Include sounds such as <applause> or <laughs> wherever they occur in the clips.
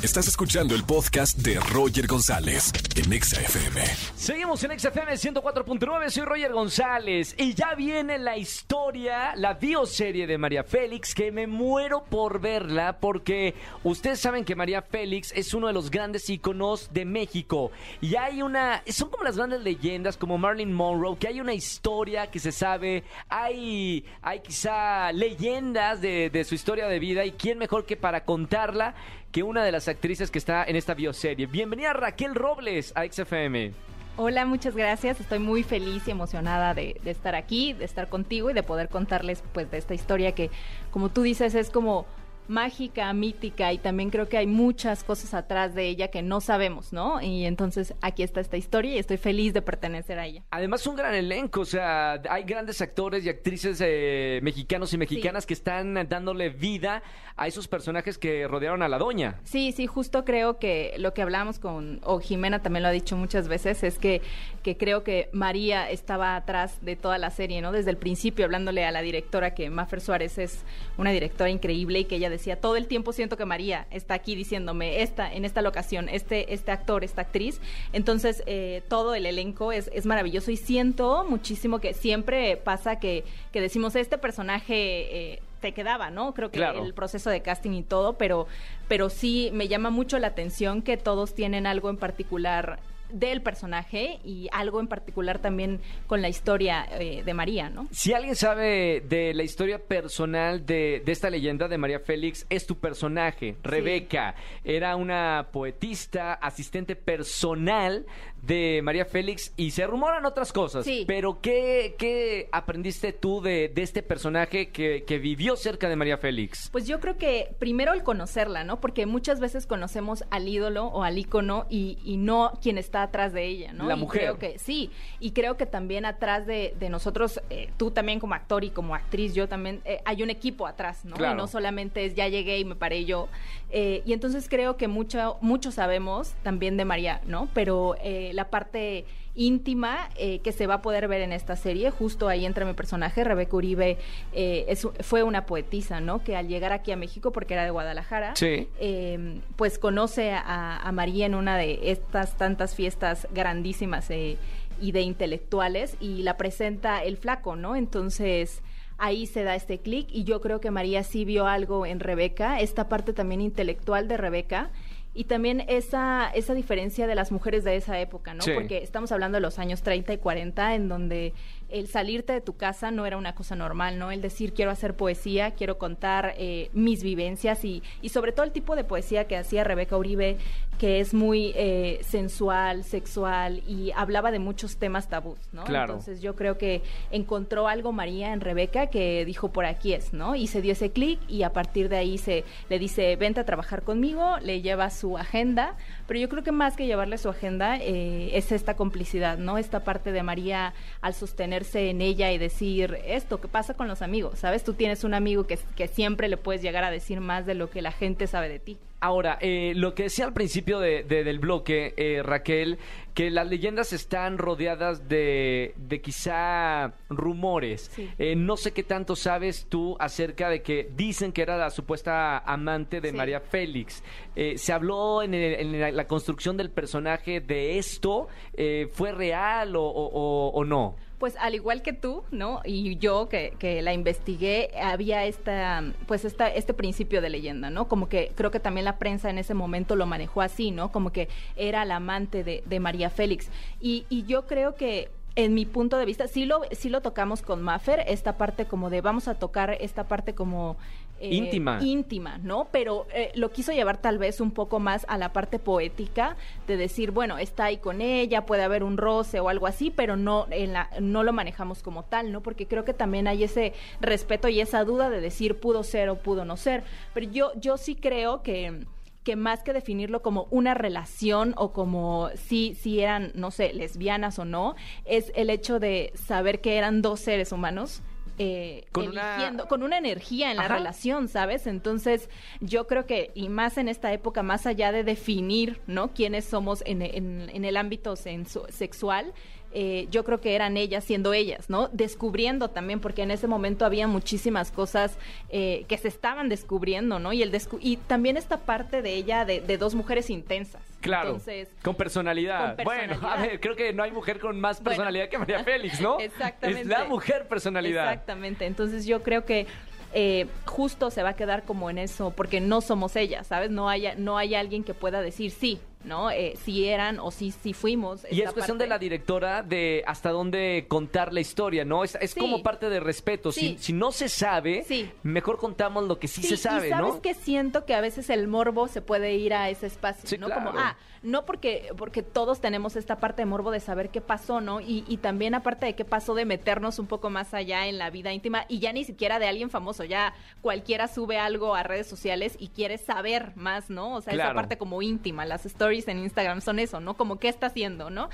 Estás escuchando el podcast de Roger González en Exa FM. Seguimos en XFM 104.9, soy Roger González y ya viene la historia, la bioserie de María Félix, que me muero por verla porque ustedes saben que María Félix es uno de los grandes íconos de México y hay una, son como las grandes leyendas como Marilyn Monroe, que hay una historia que se sabe, hay, hay quizá leyendas de su historia de vida y quién mejor que para contarla que una de las actrices que está en esta bioserie. Bienvenida Raquel Robles a XFM. Hola, muchas gracias. Estoy muy feliz y emocionada de, de, estar aquí, de estar contigo y de poder contarles pues de esta historia que, como tú dices, es como mágica, mítica y también creo que hay muchas cosas atrás de ella que no sabemos, ¿no? Y entonces aquí está esta historia y estoy feliz de pertenecer a ella. Además un gran elenco, o sea, hay grandes actores y actrices eh, mexicanos y mexicanas sí. que están dándole vida a esos personajes que rodearon a la doña. Sí, sí, justo creo que lo que hablamos con, o Jimena también lo ha dicho muchas veces, es que, que creo que María estaba atrás de toda la serie, ¿no? Desde el principio, hablándole a la directora, que Maffer Suárez es una directora increíble y que ella decía, todo el tiempo siento que María está aquí diciéndome, esta, en esta locación, este, este actor, esta actriz. Entonces, eh, todo el elenco es, es maravilloso y siento muchísimo que siempre pasa que, que decimos, este personaje... Eh, te quedaba, ¿no? Creo que claro. el proceso de casting y todo, pero, pero sí me llama mucho la atención que todos tienen algo en particular del personaje y algo en particular también con la historia eh, de María, ¿no? Si alguien sabe de la historia personal de, de esta leyenda de María Félix, es tu personaje, Rebeca. Sí. Era una poetista, asistente personal de María Félix y se rumoran otras cosas. Sí. Pero ¿qué, qué aprendiste tú de, de este personaje que, que, vivió cerca de María Félix? Pues yo creo que primero el conocerla, ¿no? Porque muchas veces conocemos al ídolo o al ícono y, y no quien está atrás de ella, ¿no? La y mujer. Creo que, sí, y creo que también atrás de, de nosotros, eh, tú también como actor y como actriz, yo también, eh, hay un equipo atrás, ¿no? Claro. Y no solamente es ya llegué y me paré yo. Eh, y entonces creo que mucho, mucho sabemos también de María, ¿no? Pero la parte íntima eh, que se va a poder ver en esta serie. Justo ahí entra mi personaje, Rebeca Uribe, eh, es, fue una poetisa, ¿no? Que al llegar aquí a México, porque era de Guadalajara, sí. eh, pues conoce a, a, María en una de estas tantas fiestas grandísimas eh, y de intelectuales y la presenta el flaco, ¿no? Entonces ahí se da este clic y yo creo que María sí vio algo en Rebeca, esta parte también intelectual de Rebeca y también esa, esa diferencia de las mujeres de esa época, ¿no? Sí. Porque estamos hablando de los años 30 y 40, en donde el salirte de tu casa no era una cosa normal, ¿no? El decir quiero hacer poesía, quiero contar eh, mis vivencias y, y, sobre todo el tipo de poesía que hacía Rebeca Uribe, que es muy eh, sensual, sexual y hablaba de muchos temas tabús, ¿no? Claro. Entonces yo creo que encontró algo María en Rebeca que dijo por aquí es, ¿no? Y se dio ese clic y a partir de ahí se le dice vente a trabajar conmigo, le lleva su agenda, pero yo creo que más que llevarle su agenda eh, es esta complicidad, ¿no? Esta parte de María al sostener en ella y decir esto, ¿qué pasa con los amigos? ¿Sabes? Tú tienes un amigo que, que siempre le puedes llegar a decir más de lo que la gente sabe de ti. Ahora, eh, lo que decía al principio de, de, del bloque, eh, Raquel, que las leyendas están rodeadas de, de quizá rumores. Sí. Eh, no sé qué tanto sabes tú acerca de que dicen que era la supuesta amante de Sí. María Félix. Eh, ¿Se habló en, el- en la, construcción del personaje de esto? Eh, ¿Fue real o, o- o- o no? Pues al igual que tú, ¿no? Y yo que, que la investigué, había esta, pues esta, este principio de leyenda, ¿no? Como que creo que también la prensa en ese momento lo manejó así, ¿no? Como que era la amante de, de María Félix. Y, y yo creo que en mi punto de vista, sí lo, sí lo tocamos con Maffer, esta parte como de vamos a tocar esta parte como... eh, Íntima. íntima, ¿no? Pero eh, lo quiso llevar tal vez un poco más a la parte poética de decir, bueno, está ahí con ella, puede haber un roce o algo así, pero no, en la, no lo manejamos como tal, ¿no? Porque creo que también hay ese respeto y esa duda de decir pudo ser o pudo no ser. Pero yo, yo sí creo que que más que definirlo como una relación o como si, si eran, no sé, lesbianas o no, es el hecho de saber que eran dos seres humanos eh, Con una- eligiendo, con una energía en la relación, ¿sabes? Entonces, yo creo que, y más en esta época, más allá de definir, ¿no? Quiénes somos en, en- en el ámbito sexual, eh, yo creo que eran ellas siendo ellas, ¿no? Descubriendo también, porque en ese momento había muchísimas cosas eh, que se estaban descubriendo, ¿no? Y, el descu- y también esta parte de ella, de, de dos mujeres intensas. Claro, Entonces, con personalidad. con Bueno, a ver, creo que no hay mujer con más Bueno, personalidad que María Félix, ¿no? Exactamente. <laughs> Es la mujer personalidad. Exactamente. Entonces yo creo que eh, justo se va a quedar como en eso, porque no somos ellas, ¿sabes? No hay, no hay alguien que pueda decir sí, ¿no? Eh, si eran o si, si fuimos. Y es cuestión parte. de la directora de hasta dónde contar la historia, ¿no? Es, es Sí. como parte de respeto. Sí. Si, si no se sabe, Sí. mejor contamos lo que sí, se sabe, y sabes ¿no? que siento que a veces el morbo se puede ir a ese espacio, ¿no? claro. Como, ah, no porque, porque todos tenemos esta parte de morbo de saber qué pasó, ¿no? Y, y también aparte de qué pasó de meternos un poco más allá en la vida íntima y ya ni siquiera de alguien famoso, ya cualquiera sube algo a redes sociales y quiere saber más, ¿no? O sea, Claro. esa parte como íntima, las stories en Instagram son eso, ¿no? Como qué está haciendo, ¿no?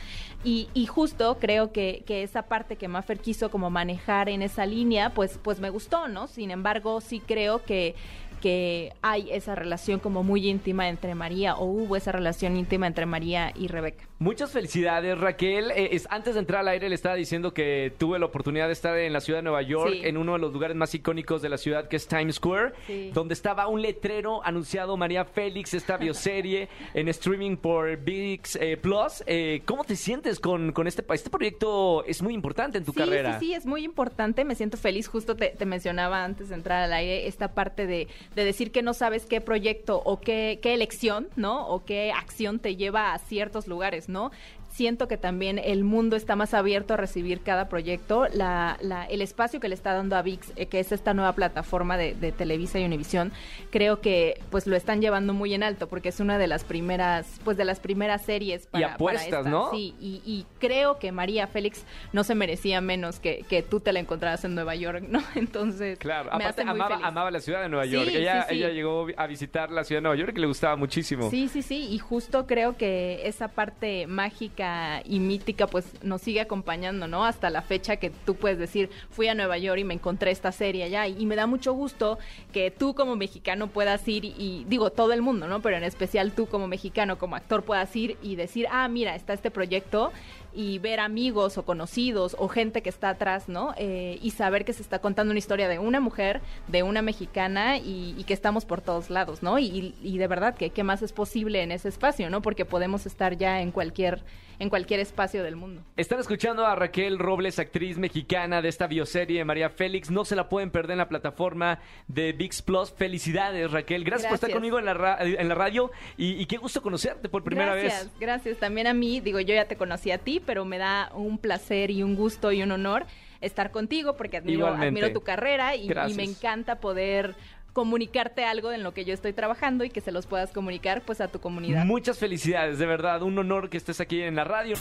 Y, justo creo que, que esa parte que Maffer quiso como manejar en esa línea, pues, pues me gustó, ¿no? Sin embargo, sí creo que que hay esa relación como muy íntima entre María o hubo esa relación íntima entre María y Rebeca. Muchas felicidades, Raquel. Eh, es, antes de entrar al aire le estaba diciendo que tuve la oportunidad de estar en la ciudad de Nueva York, Sí. en uno de los lugares más icónicos de la ciudad, que es Times Square, Sí. donde estaba un letrero anunciado María Félix, esta bioserie <laughs> en streaming por VIX eh, Plus. Eh, ¿Cómo te sientes con, con este, este proyecto? Es muy importante en tu sí, carrera. Sí, sí, es muy importante. Me siento feliz. Justo te, te mencionaba antes de entrar al aire esta parte de, de decir que no sabes qué proyecto o qué, qué elección, ¿no? O qué acción te lleva a ciertos lugares, ¿no? ¿no? Siento que también el mundo está más abierto a recibir cada proyecto. La, la- el espacio que le está dando a VIX, eh, que es esta nueva plataforma de, de Televisa y Univisión, creo que pues lo están llevando muy en alto porque es una de las primeras, pues de las primeras series para, para apuestas, esta. ¿no? Sí, y, y creo que María Félix no se merecía menos que, que tú te la encontraras en Nueva York, ¿no? <laughs> Entonces, Claro, me aparte hace muy amaba, feliz. amaba la ciudad de Nueva York. Sí, ella, sí, sí. ella llegó a visitar la ciudad de Nueva York y le gustaba muchísimo. Sí, sí, sí, y justo creo que esa parte mágica y mítica pues nos sigue acompañando, ¿no? Hasta la fecha que tú puedes decir, fui a Nueva York y me encontré esta serie allá y, me da mucho gusto que tú como mexicano puedas ir y, y, digo todo el mundo, ¿no? Pero en especial tú como mexicano, como actor puedas ir y decir, ah, mira, está este proyecto y ver amigos o conocidos o gente que está atrás, ¿no? Eh, y saber que se está contando una historia de una mujer, de una mexicana y, y que estamos por todos lados, ¿no? Y, y de verdad que qué más es posible en ese espacio, ¿no? Porque podemos estar ya en cualquier en cualquier espacio del mundo. Están escuchando a Raquel Robles, actriz mexicana de esta bioserie María Félix. No se la pueden perder en la plataforma de VIX Plus. Felicidades, Raquel. Gracias, por estar Gracias. conmigo en la, ra- en la radio y, y qué gusto conocerte por primera gracias, vez. Gracias, También a mí, digo, yo ya te conocí a ti, pero me da un placer y un gusto y un honor estar contigo porque admiro, admiro tu carrera y, me encanta poder comunicarte algo en lo que yo estoy trabajando y que se los puedas comunicar pues a tu comunidad. Muchas felicidades, de verdad. Un honor que estés aquí en la radio.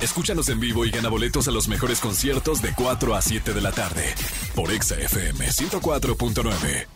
Escúchanos en vivo y gana boletos a los mejores conciertos de 4 a 7 de la tarde por Exa FM 104.9.